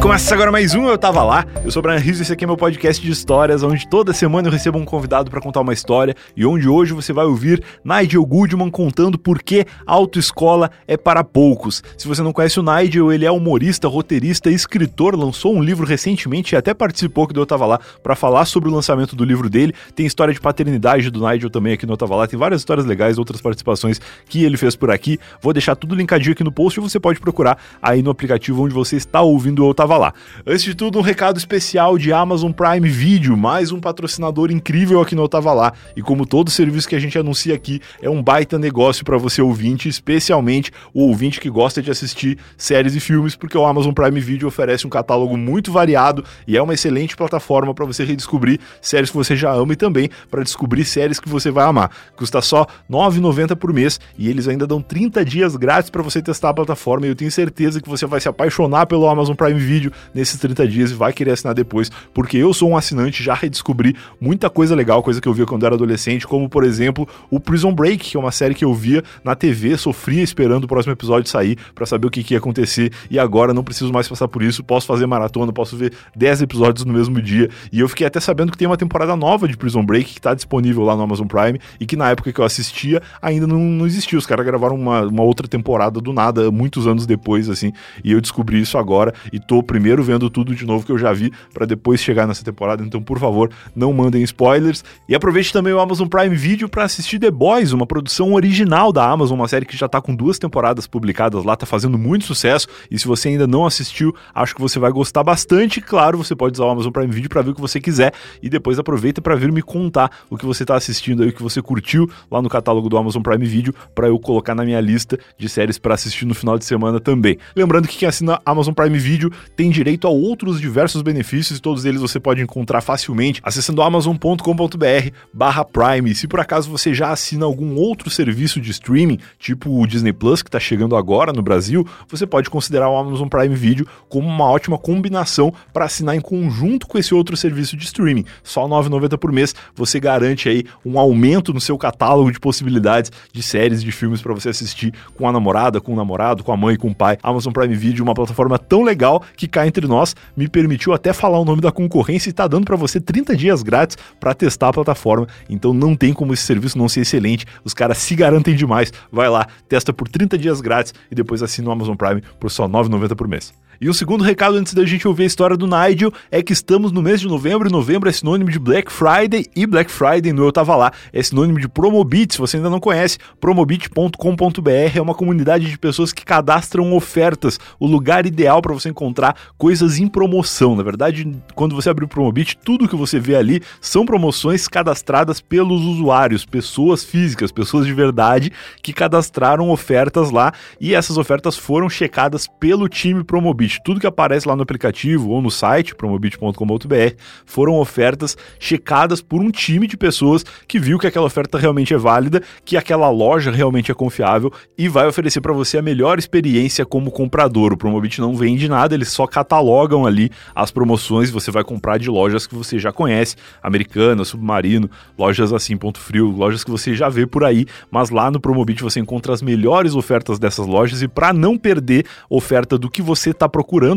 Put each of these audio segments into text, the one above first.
Começa agora mais um Eu Tava Lá. Eu sou o Brian Rizzo e esse aqui é meu podcast de histórias, onde toda semana eu recebo um convidado para contar uma história e onde hoje você vai ouvir Nigel Goodman contando por que autoescola é para poucos. Se você não conhece o Nigel, ele é humorista, roteirista e escritor, lançou um livro recentemente e até participou do Eu Tava Lá para falar sobre o lançamento do livro dele. Tem história de paternidade do Nigel também aqui no Eu Tava Lá, tem várias histórias legais, outras participações que ele fez por aqui. Vou deixar tudo linkadinho aqui no post e você pode procurar aí no aplicativo onde você está ouvindo o Eu Tava Lá. Antes de tudo, um recado especial de Amazon Prime Video, mais um patrocinador incrível aqui no Tava Lá. E como todo serviço que a gente anuncia aqui, é um baita negócio para você ouvinte, especialmente o ouvinte que gosta de assistir séries e filmes, porque o Amazon Prime Video oferece um catálogo muito variado e é uma excelente plataforma para você redescobrir séries que você já ama e também para descobrir séries que você vai amar. Custa só R$ 9,90 por mês e eles ainda dão 30 dias grátis para você testar a plataforma. E eu tenho certeza que você vai se apaixonar pelo Amazon Prime Video nesses 30 dias e vai querer assinar depois, porque eu sou um assinante, já redescobri muita coisa legal, coisa que eu via quando era adolescente, como por exemplo o Prison Break, que é uma série que eu via na TV, sofria esperando o próximo episódio sair para saber o que, que ia acontecer e agora não preciso mais passar por isso, posso fazer maratona, posso ver 10 episódios no mesmo dia. E eu fiquei até sabendo que tem uma temporada nova de Prison Break que tá disponível lá no Amazon Prime e que na época que eu assistia ainda não, não existia. Os caras gravaram uma, uma outra temporada do nada, muitos anos depois, assim, e eu descobri isso agora e tô primeiro vendo tudo de novo que eu já vi para depois chegar nessa temporada. Então, por favor, não mandem spoilers. E aproveite também o Amazon Prime Video para assistir The Boys, uma produção original da Amazon, uma série que já tá com duas temporadas publicadas lá, tá fazendo muito sucesso. E se você ainda não assistiu, acho que você vai gostar bastante. Claro, você pode usar o Amazon Prime Video para ver o que você quiser e depois aproveita para vir me contar o que você tá assistindo aí, o que você curtiu lá no catálogo do Amazon Prime Video para eu colocar na minha lista de séries para assistir no final de semana também. Lembrando que quem assina Amazon Prime Video tem direito a outros diversos benefícios e todos eles você pode encontrar facilmente acessando amazon.com.br barra Prime. Se por acaso você já assina algum outro serviço de streaming, tipo o Disney Plus, que está chegando agora no Brasil, você pode considerar o Amazon Prime Video como uma ótima combinação para assinar em conjunto com esse outro serviço de streaming. Só R$ 9,90 por mês você garante aí um aumento no seu catálogo de possibilidades de séries, de filmes para você assistir com a namorada, com o namorado, com a mãe, com o pai. Amazon Prime Video, uma plataforma tão legal que cá entre nós me permitiu até falar o nome da concorrência e está dando para você 30 dias grátis para testar a plataforma. Então não tem como esse serviço não ser excelente. Os caras se garantem demais. Vai lá, testa por 30 dias grátis e depois assina o Amazon Prime por só R$ 9,90 por mês. E o segundo recado antes da gente ouvir a história do Nigel é que estamos no mês de novembro e novembro é sinônimo de Black Friday e Black Friday no Eu Tava Lá é sinônimo de Promobit. Se você ainda não conhece, promobit.com.br é uma comunidade de pessoas que cadastram ofertas, o lugar ideal para você encontrar coisas em promoção. Na verdade, quando você abrir o Promobit, tudo que você vê ali são promoções cadastradas pelos usuários, pessoas físicas, pessoas de verdade que cadastraram ofertas lá e essas ofertas foram checadas pelo time Promobit. Tudo que aparece lá no aplicativo ou no site promobit.com.br foram ofertas checadas por um time de pessoas que viu que aquela oferta realmente é válida, que aquela loja realmente é confiável e vai oferecer para você a melhor experiência como comprador. O Promobit não vende nada, eles só catalogam ali as promoções, você vai comprar de lojas que você já conhece, Americana, Submarino, lojas assim, Ponto Frio, lojas que você já vê por aí, mas lá no Promobit você encontra as melhores ofertas dessas lojas e para não perder oferta do que você está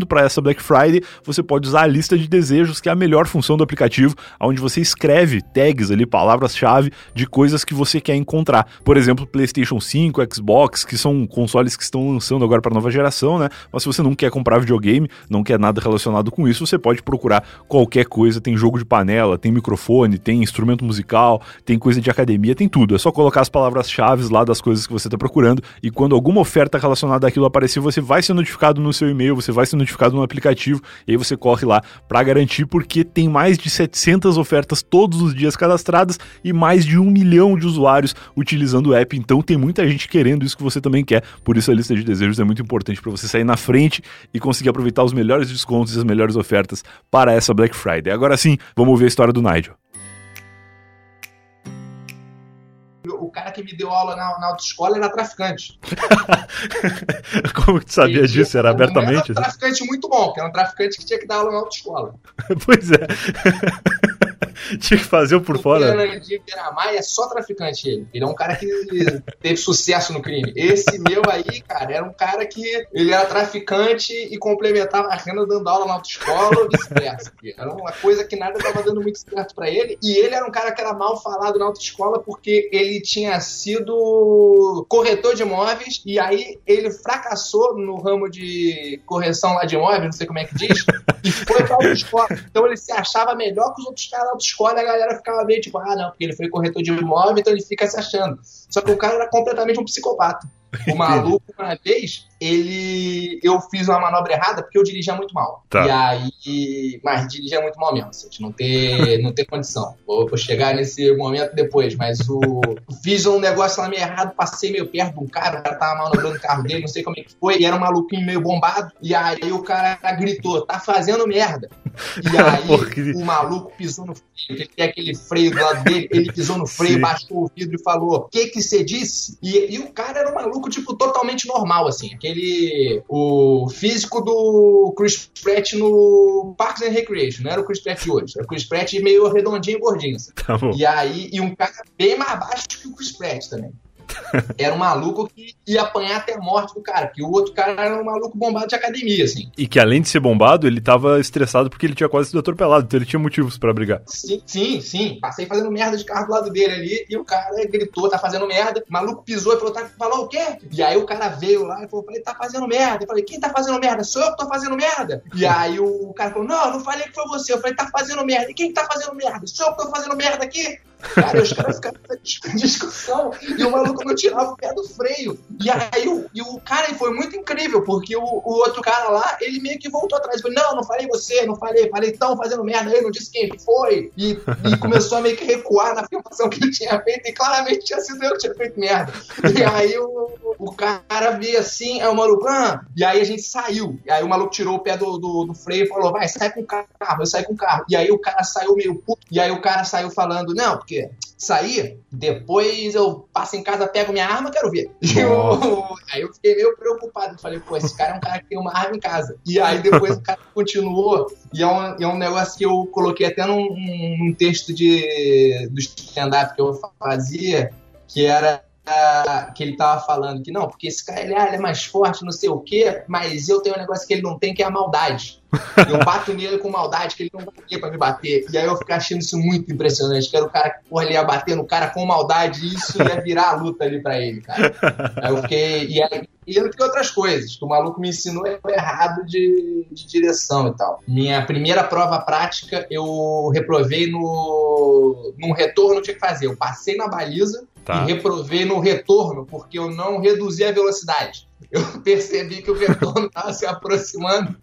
para essa Black Friday, você pode usar a lista de desejos, que é a melhor função do aplicativo, onde você escreve tags ali, palavras-chave de coisas que você quer encontrar. Por exemplo, PlayStation 5, Xbox, que são consoles que estão lançando agora para nova geração, né? Mas se você não quer comprar videogame, não quer nada relacionado com isso, você pode procurar qualquer coisa. Tem jogo de panela, tem microfone, tem instrumento musical, tem coisa de academia, tem tudo. É só colocar as palavras-chave lá das coisas que você está procurando e quando alguma oferta relacionada àquilo aparecer, você vai ser notificado no seu e-mail, você vai ser notificado no aplicativo e aí você corre lá para garantir porque tem mais de 700 ofertas todos os dias cadastradas e mais de um milhão de usuários utilizando o app. Então tem muita gente querendo isso que você também quer. Por isso a lista de desejos é muito importante para você sair na frente e conseguir aproveitar os melhores descontos e as melhores ofertas para essa Black Friday. Agora sim, vamos ver a história do Nigel. O cara que me deu aula na, na autoescola era traficante. Como que tu sabia disso? Era abertamente? Era um traficante muito bom, que era um traficante que tinha que dar aula na autoescola. pois é. Tinha que fazer o por o fora. Fernandinho Beiramar é só traficante ele. Ele é um cara que teve sucesso no crime. Esse meu aí, cara, era um cara que ele era traficante e complementava a renda dando aula na autoescola ou vice-versa. Era uma coisa que nada estava dando muito certo pra ele. E ele era um cara que era mal falado na autoescola porque ele tinha sido corretor de imóveis e aí ele fracassou no ramo de correção lá de imóveis, não sei como é que diz, e foi pra autoescola. Então ele se achava melhor que os outros caras da autoescola e a galera ficava meio tipo, ah, não, porque ele foi corretor de imóvel, então ele fica se achando. Só que o cara era completamente um psicopata. O maluco, uma vez, ele. Eu fiz uma manobra errada porque eu dirigia muito mal. Tá. E aí. Mas dirigia muito mal mesmo, assim, de não ter, não ter condição. Vou, vou chegar nesse momento depois, mas o. Fiz um negócio lá meio errado, passei meio perto de um cara, o cara tava manobrando o carro dele, não sei como é que foi, e era um maluquinho meio bombado. E aí o cara gritou: tá fazendo merda. E aí o maluco pisou no freio, que ele tem aquele freio do lado dele, ele pisou no freio, Sim. baixou o vidro e falou: O que que você disse? E, e o cara era um maluco, tipo, totalmente normal, assim. Aquele. O físico do Chris Pratt no Parks and Recreation. Não era o Chris Pratt de hoje. Era o Chris Pratt meio redondinho e gordinho. assim. Tá. E aí, e um cara bem mais baixo que o Chris Pratt também. Era um maluco que ia apanhar até a morte do cara, porque o outro cara era um maluco bombado de academia, assim. E que além de ser bombado, ele tava estressado porque ele tinha quase sido atropelado, então ele tinha motivos pra brigar. Sim, sim, sim. Passei fazendo merda de carro do lado dele ali e o cara gritou, tá fazendo merda. O maluco pisou e falou, tá, falou o quê? E aí o cara veio lá e falou, falei, tá fazendo merda. Eu falei, quem tá fazendo merda? Sou eu que tô fazendo merda. E aí o cara falou, não, não falei que foi você. Eu falei, tá fazendo merda. E quem que tá fazendo merda? Sou eu que tô fazendo merda aqui? Cara, os caras ficaram nessa discussão e o maluco não tirava o pé do freio. E aí o, e o cara foi muito incrível, porque o, o outro cara lá, ele meio que voltou atrás. Falou, não, não falei você, não falei, falei tão fazendo merda aí, não disse quem foi. E, e começou a meio que recuar na afirmação que ele tinha feito, e claramente tinha sido eu que tinha feito merda. E aí o, o cara veio assim, aí o maluco, ah, e aí a gente saiu. E aí o maluco tirou o pé do, do, do freio e falou, vai, sai com o carro, eu saí com o carro. E aí o cara saiu meio puto, e aí o cara saiu falando, não, porque sair, depois eu passo em casa, pego minha arma, quero ver. Eu- aí eu fiquei meio preocupado. Falei, pô, esse cara é um cara que tem uma arma em casa. E aí depois o cara continuou. E é um, é um negócio que eu coloquei até num, num texto de, do stand-up que eu fazia, que era que ele tava falando que não, porque esse cara ele, ah, ele é mais forte, não sei o quê, mas eu tenho um negócio que ele não tem, que é a maldade. Eu bato nele com maldade, que ele não ter pra me bater. E aí eu fiquei achando isso muito impressionante, que era o cara que porra, ele ia bater no cara com maldade e isso ia virar a luta ali pra ele, cara. Aí eu fiquei. E aí, e entre outras coisas, que o maluco me ensinou errado de, de direção e tal. Minha primeira prova prática, eu reprovei no. Num retorno, eu tinha que fazer. Eu passei na baliza Tá. e reprovei no retorno, porque eu não reduzi a velocidade. Eu percebi que o retorno estava se aproximando.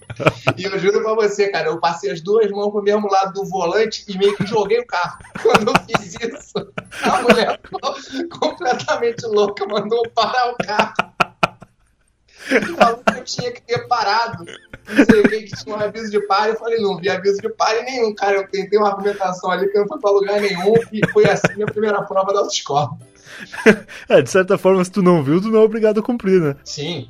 E eu juro pra você, cara, eu passei as duas mãos pro mesmo lado do volante e meio que joguei o carro. Quando eu fiz isso, a mulher completamente louca, mandou parar o carro. E falou que eu tinha que ter parado. Não sei o que, que tinha um aviso de pare. Eu falei, não vi aviso de pare nenhum, cara. Eu tentei uma argumentação ali que não foi pra lugar nenhum. E foi assim minha primeira prova da autoescola. É, de certa forma, se tu não viu, tu não é obrigado a cumprir, né? Sim,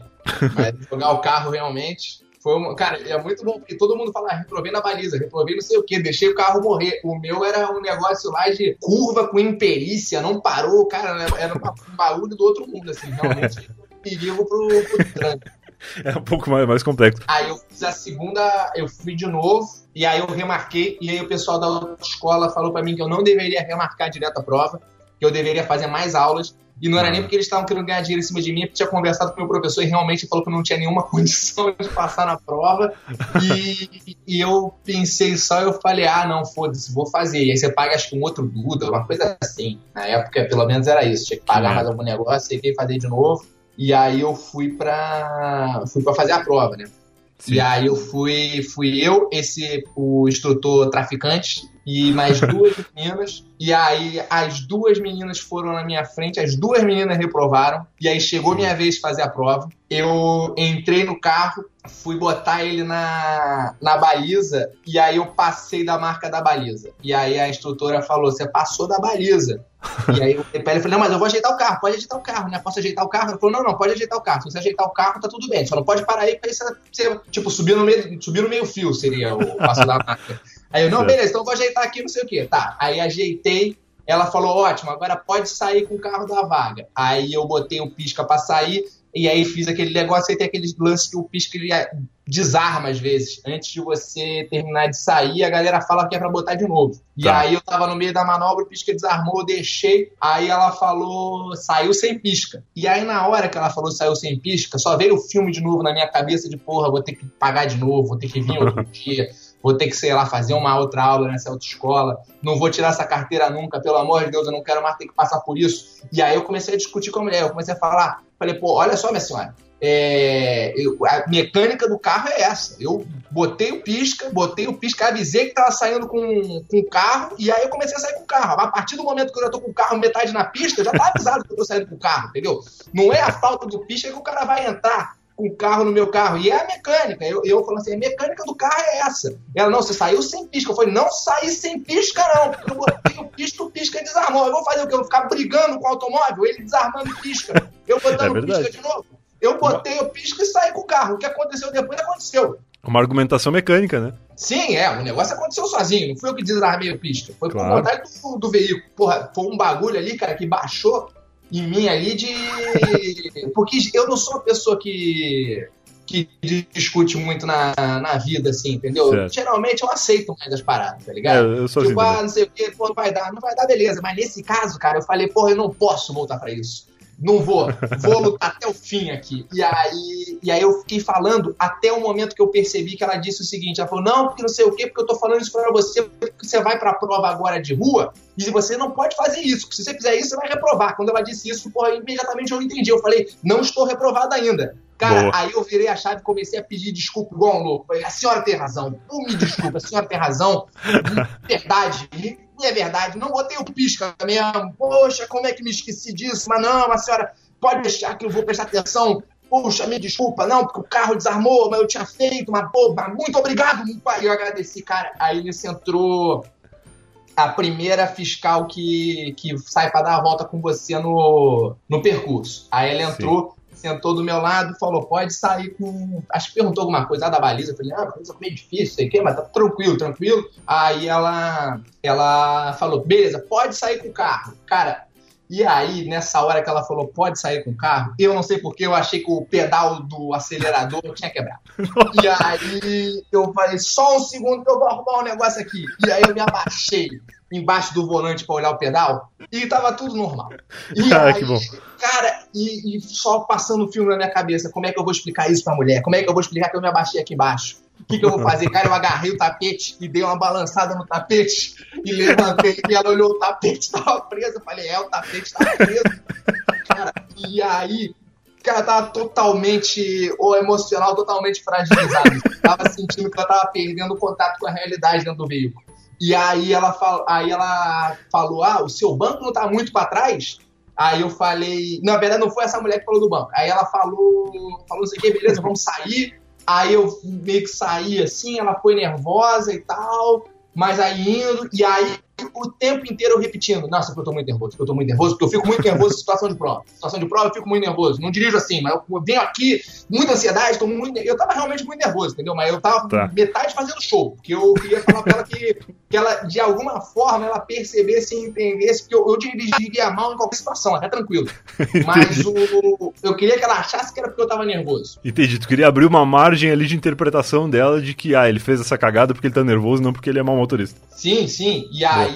mas jogar o carro realmente foi uma. Cara, é muito bom, porque todo mundo fala, ah, reprovei na baliza, reprovei não sei o que, deixei o carro morrer. O meu era um negócio lá de curva com imperícia, não parou, cara, era um barulho do outro mundo, assim, realmente. Perigo pro, pro trânsito. É um pouco mais, mais complexo. Aí eu fiz a segunda, eu fui de novo, e aí eu remarquei, e aí o pessoal da autoescola falou pra mim que eu não deveria remarcar direto a prova, que eu deveria fazer mais aulas. E não era nem porque eles estavam querendo ganhar dinheiro em cima de mim, é porque tinha conversado com o meu professor e realmente falou que eu não tinha nenhuma condição de passar na prova. E, e eu pensei só, eu falei, ah, não, foda-se, vou fazer. E aí você paga, acho que um outro Duda, uma coisa assim. Na época, pelo menos era isso, tinha que pagar mais algum negócio, sei que fazer de novo. E aí eu fui pra, fui pra fazer a prova, né? Sim. E aí eu fui, fui eu, esse, o instrutor traficante, e mais duas meninas. E aí as duas meninas foram na minha frente, as duas meninas reprovaram. E aí chegou minha vez de fazer a prova. Eu entrei no carro, fui botar ele na, na baliza, e aí eu passei da marca da baliza. E aí a instrutora falou: Você passou da baliza. E aí eu pra ele, falei, não, mas eu vou ajeitar o carro, pode ajeitar o carro, né? Posso ajeitar o carro? Ele falou, não, não, pode ajeitar o carro. Se você ajeitar o carro, tá tudo bem. Só não pode parar aí, porque aí você, você tipo, subir no meio, subir no meio fio seria o passo da marca. Aí eu, não, Certo. beleza, então eu vou ajeitar aqui, não sei o quê. Tá, aí ajeitei, ela falou, ótimo, agora pode sair com o carro da vaga. Aí eu botei o pisca pra sair, e aí fiz aquele negócio, aí tem aqueles lances que o pisca ele é- desarma às vezes. Antes de você terminar de sair, a galera fala que é pra botar de novo. E Tá. aí eu tava no meio da manobra, o pisca desarmou, eu deixei, aí ela falou, saiu sem pisca. E aí na hora que ela falou saiu sem pisca, só veio o filme de novo na minha cabeça de porra, vou ter que pagar de novo, vou ter que vir outro dia. Vou ter que, sei lá, fazer uma outra aula nessa autoescola. Não vou tirar essa carteira nunca, pelo amor de Deus, eu não quero mais ter que passar por isso. E aí eu comecei a discutir com a mulher, eu comecei a falar, falei, pô, olha só, minha senhora, é, eu- a mecânica do carro é essa. Eu botei o pisca, botei o pisca, avisei que tava saindo com, com o carro, e aí eu comecei a sair com o carro. A partir do momento que eu já tô com o carro metade na pista, eu já tá avisado que eu tô saindo com o carro, entendeu? Não é a falta do pisca que o cara vai entrar o carro no meu carro. E é a mecânica. Eu, eu falando assim, a mecânica do carro é essa. Ela, não, você saiu sem pisca. Eu falei, não saí sem pisca, não. Porque eu botei o pisca, o pisca desarmou. Eu vou fazer o quê? Eu vou ficar brigando com o automóvel, ele desarmando pisca. Eu botando É pisca de novo. Eu botei o pisca e saí com o carro. O que aconteceu depois aconteceu. Uma argumentação mecânica, né? Sim, é, o negócio aconteceu sozinho, não fui eu que desarmei o pisca. Foi Claro. por vontade do, do veículo. Porra, foi um bagulho ali, cara, que baixou em mim ali de. Porque eu não sou uma pessoa que. que discute muito na, na vida, assim, entendeu? Certo. Geralmente eu aceito mais as paradas, tá É, ligado? eu sou assim Tipo, ah, também. não sei o que, pô, não vai dar, não vai dar, beleza. Mas nesse caso, cara, eu falei, porra, eu não posso voltar pra isso. Não vou, vou lutar até o fim aqui. E aí, e aí eu fiquei falando até o momento que eu percebi que ela disse o seguinte: ela falou, não, porque não sei o quê, porque eu tô falando isso pra você, porque você vai pra prova agora de rua e você não pode fazer isso. porque Se você fizer isso, você vai reprovar. Quando ela disse isso, porra, imediatamente eu entendi. Eu falei, não estou reprovado ainda. Cara, Boa. aí eu virei a chave e comecei a pedir desculpa igual um louco. Falei, a senhora tem razão. Não me desculpa, a senhora tem razão. Verdade. É verdade. Não botei o pisca mesmo. Poxa, como é que me esqueci disso? Mas não, a senhora pode deixar que eu vou prestar atenção. Puxa, me desculpa, não, porque o carro desarmou, mas eu tinha feito uma boba. Muito obrigado, meu pai. Eu agradeci, cara. Aí nisso entrou a primeira fiscal que, que sai pra dar a volta com você no, no percurso. Aí ela entrou, sentou do meu lado, falou: pode sair com. Acho que perguntou alguma coisa lá da baliza. Eu falei: ah, coisa meio difícil, sei o quê, mas tá tranquilo, tranquilo. Aí ela, ela falou: beleza, pode sair com o carro. Cara, e aí, nessa hora que ela falou, pode sair com o carro, eu não sei porque eu achei que o pedal do acelerador tinha quebrado. E aí eu falei, só um segundo que eu vou arrumar um negócio aqui. E aí eu me abaixei embaixo do volante pra olhar o pedal e tava tudo normal. E Ah, aí, que bom. cara, e, e só passando o filme na minha cabeça, como é que eu vou explicar isso pra mulher? Como é que eu vou explicar que eu me abaixei aqui embaixo? O que, que eu vou fazer? Cara, eu agarrei o tapete e dei uma balançada no tapete e levantei e ela olhou o tapete, tava preso. Eu falei, é, o tapete tava preso. Cara, e aí, cara, tava totalmente, o emocional totalmente fragilizado. Tava sentindo que ela tava perdendo o contato com a realidade dentro do veículo. E aí ela, fal... aí ela falou, ah, o seu banco não tá muito pra trás? Aí eu falei, na verdade não foi essa mulher que falou do banco. Aí ela falou, falou assim, beleza, vamos sair. Aí eu meio que saí assim, ela foi nervosa e tal, mas aí indo, e aí o tempo inteiro eu repetindo, nossa, porque eu tô muito nervoso, porque eu tô muito nervoso, porque eu fico muito nervoso em situação de prova. Situação de prova eu fico muito nervoso. Não dirijo assim, mas eu venho aqui, muita ansiedade, tô muito. Eu tava realmente muito nervoso, entendeu? Mas eu tava Tá. metade fazendo show, porque eu queria falar pra ela que, que ela, de alguma forma, ela percebesse e entendesse que eu, eu dirigiria mal em qualquer situação, até tranquilo. Mas o, eu queria que ela achasse que era porque eu tava nervoso. Entendi. Tu queria abrir uma margem ali de interpretação dela de que, ah, ele fez essa cagada porque ele tá nervoso, não porque ele é mau motorista. Sim, sim. E aí.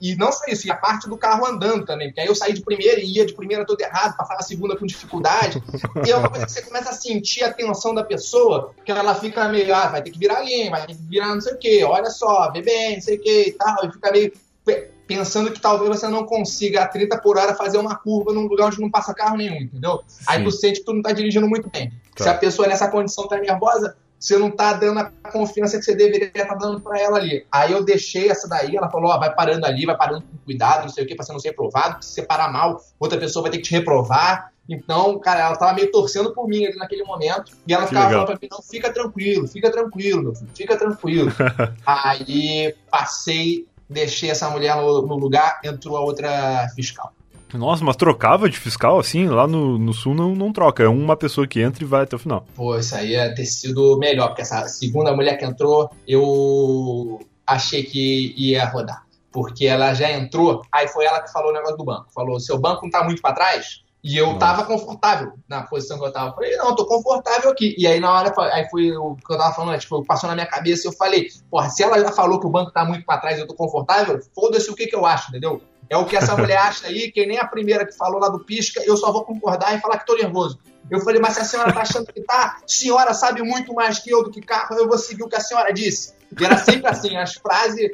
E não só isso, e a parte do carro andando também. Porque aí eu saí de primeira e ia de primeira todo errado, passava a segunda com dificuldade. E é uma coisa que você começa a sentir a tensão da pessoa, que ela fica meio, ah, vai ter que virar linha, vai ter que virar não sei o quê, olha só, vê bem, não sei o quê e tal. E fica meio pe- pensando que talvez você não consiga a 30 por hora fazer uma curva num lugar onde não passa carro nenhum, entendeu? Aí Sim. tu sente que tu não tá dirigindo muito bem. Tá. Se a pessoa nessa condição tá nervosa, você não tá dando a confiança que você deveria estar dando pra ela ali. Aí eu deixei essa daí, ela falou, ó, vai parando ali, vai parando com cuidado, não sei o que, pra você não ser reprovado, se você parar mal, outra pessoa vai ter que te reprovar. Então, cara, ela tava meio torcendo por mim ali naquele momento. E ela Que ficava legal. falando pra mim, não, fica tranquilo, fica tranquilo, meu filho, fica tranquilo. Aí passei, deixei essa mulher no, no lugar, entrou a outra fiscal. Nossa, mas trocava de fiscal assim? Lá no, no sul não, não troca. É uma pessoa que entra e vai até o final. Pô, isso aí ia ter sido melhor, porque essa segunda mulher que entrou, eu. achei que ia rodar. Porque ela já entrou, aí foi ela que falou o negócio do banco. Falou: seu banco não tá muito para trás? E eu Nossa. tava confortável na posição que eu tava. Falei, não, tô confortável aqui. E aí na hora, aí foi o que eu tava falando, tipo, passou na minha cabeça e eu falei, porra, se ela já falou que o banco tá muito para trás e eu tô confortável, foda-se o que que eu acho, entendeu? É o que essa mulher acha aí, que nem a primeira que falou lá do pisca, eu só vou concordar e falar que tô nervoso. Eu falei, mas se a senhora tá achando que tá, senhora sabe muito mais que eu do que carro, eu vou seguir o que a senhora disse. E era sempre assim, as frases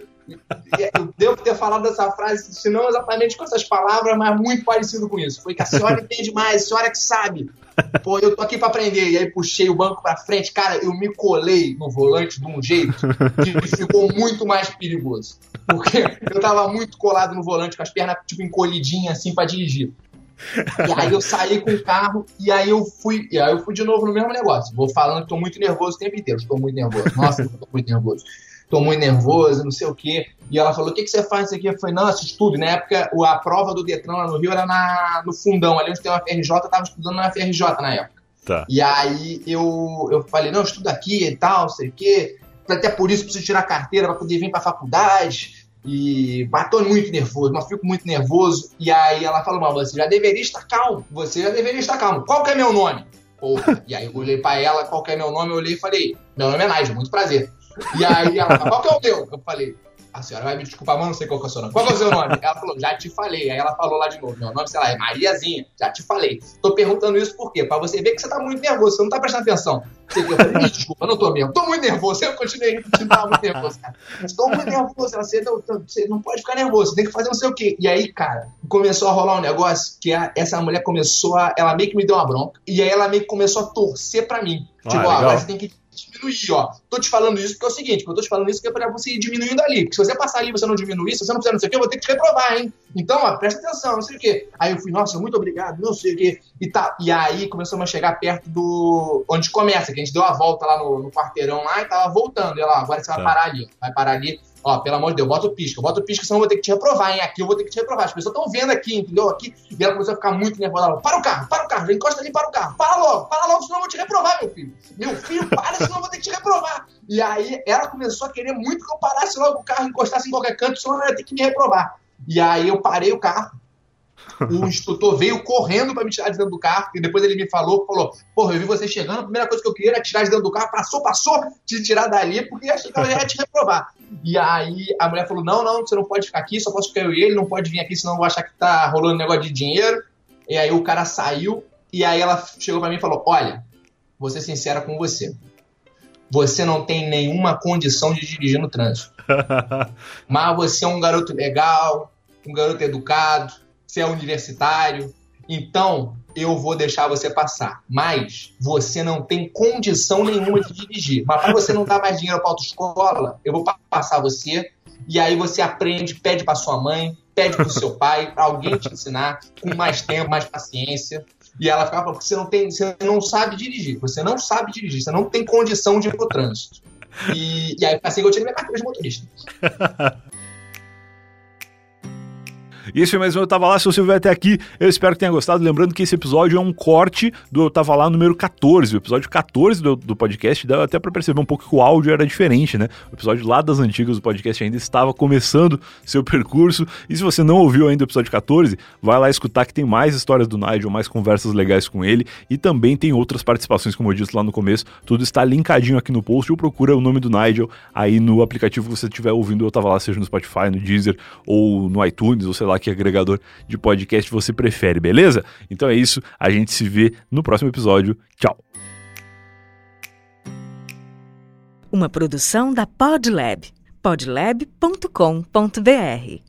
eu devo ter falado essa frase, se não exatamente com essas palavras, mas muito parecido com isso. Foi que a senhora entende mais, a senhora que sabe. Pô, eu tô aqui para aprender. E aí puxei o banco para frente. Cara, eu me colei no volante de um jeito que ficou muito mais perigoso. Porque eu tava muito colado no volante, com as pernas tipo encolhidinhas assim para dirigir. E aí eu saí com o carro e aí eu fui, e aí eu fui de novo no mesmo negócio. Vou falando que tô muito nervoso o tempo inteiro. Estou muito nervoso. Nossa, eu tô muito nervoso tô muito nervoso, não sei o quê. E ela falou, o que, que você faz isso aqui? Eu falei, não, eu estudo. Na época, a prova do Detran lá no Rio era na, no fundão, ali onde tem uma FRJ, eu tava estudando na FRJ na época. Tá. E aí eu, eu falei, não, eu estudo aqui e tal, sei o quê. Até por isso preciso tirar carteira para poder vir pra faculdade. E tô muito nervoso, mas fico muito nervoso. E aí ela falou, mas você já deveria estar calmo. Você já deveria estar calmo. Qual que é meu nome? Porra. e aí eu olhei pra ela, qual que é meu nome? Eu olhei e falei, meu nome é Nigel, muito prazer. E aí ela falou, qual que é o meu? Eu falei, a senhora vai me desculpar, mas não sei qual que é o seu nome. Qual que é o seu nome? Ela falou, já te falei. Aí ela falou lá de novo, meu nome, sei lá, é Mariazinha, já te falei. Tô perguntando isso por quê? Pra você ver que você tá muito nervoso, você não tá prestando atenção. Você, eu falei, desculpa, não tô mesmo. Tô muito nervoso. Eu continuei tava muito nervoso, cara. Estou muito nervoso. Você não, você não pode ficar nervoso, você tem que fazer não sei o quê. E aí, cara, começou a rolar um negócio que a, essa mulher começou a. Ela meio que me deu uma bronca. E aí ela meio que começou a torcer pra mim. Ah, tipo, ó, agora você tem que diminuir, ó. Tô te falando isso porque é o seguinte, eu tô te falando isso porque é pra você ir diminuindo ali. Porque se você passar ali e você não diminuir, se você não fizer não sei o que, eu vou ter que te reprovar, hein? Então, ó, presta atenção, não sei o que. Aí eu fui, nossa, muito obrigado, não sei o que. E, tá, e aí começamos a chegar perto do. onde começa, que a gente deu a volta lá no, no quarteirão lá e tava voltando. E ela, agora você vai tá. parar ali. Vai parar ali Ó, pelo amor de Deus, bota o pisca, bota o pisca, senão eu vou ter que te reprovar, hein? Aqui eu vou ter que te reprovar. As pessoas estão vendo aqui, entendeu? Aqui. E ela começou a ficar muito nervosa. Ela, para o carro, para o carro, já encosta ali, para o carro. Para logo, para logo, senão eu vou te reprovar, meu filho. Meu filho, para, senão eu vou ter que te reprovar. E aí ela começou a querer muito que eu parasse logo o carro, encostasse em qualquer canto, senão ela ia ter que me reprovar. E aí eu parei o carro, o instrutor veio correndo para me tirar de dentro do carro, e depois ele me falou, falou, porra, eu vi você chegando, a primeira coisa que eu queria era tirar de dentro do carro, passou, passou, te tirar dali, porque achei que ela ia te reprovar. E aí a mulher falou, não, não, você não pode ficar aqui, só posso ficar eu e ele, não pode vir aqui, senão eu vou achar que tá rolando negócio de dinheiro. E aí o cara saiu, e aí ela chegou para mim e falou, olha, vou ser sincera com você, você não tem nenhuma condição de dirigir no trânsito. Mas você é um garoto legal, um garoto educado, você é universitário, então eu vou deixar você passar. Mas você não tem condição nenhuma de dirigir. Mas para você não dar mais dinheiro para autoescola, eu vou passar você e aí você aprende, pede para sua mãe, pede para o seu pai, para alguém te ensinar com mais tempo, mais paciência. E ela ficava porque você não tem, você não sabe dirigir, você não sabe dirigir, você não tem condição de ir pro trânsito. E, e aí assim que eu tirei minha carteira de motorista. E esse foi mais um Eu Tava Lá. Se você veio até aqui, eu espero que tenha gostado. Lembrando que esse episódio é um corte do Eu Tava Lá número 14, o episódio 14 do, do podcast. Dá até para perceber um pouco que o áudio era diferente, né? O episódio lá das antigas do podcast ainda estava começando seu percurso. E se você não ouviu ainda o episódio 14, vai lá escutar que tem mais histórias do Nigel, mais conversas legais com ele. E também tem outras participações, como eu disse lá no começo. Tudo está linkadinho aqui no post. Ou procura o nome do Nigel aí no aplicativo que você estiver ouvindo Eu Tava Lá, seja no Spotify, no Deezer ou no iTunes, ou sei lá lá que agregador de podcast você prefere, beleza? Então é isso, a gente se vê no próximo episódio. Tchau. Uma produção da Podlab, podlab.com.br.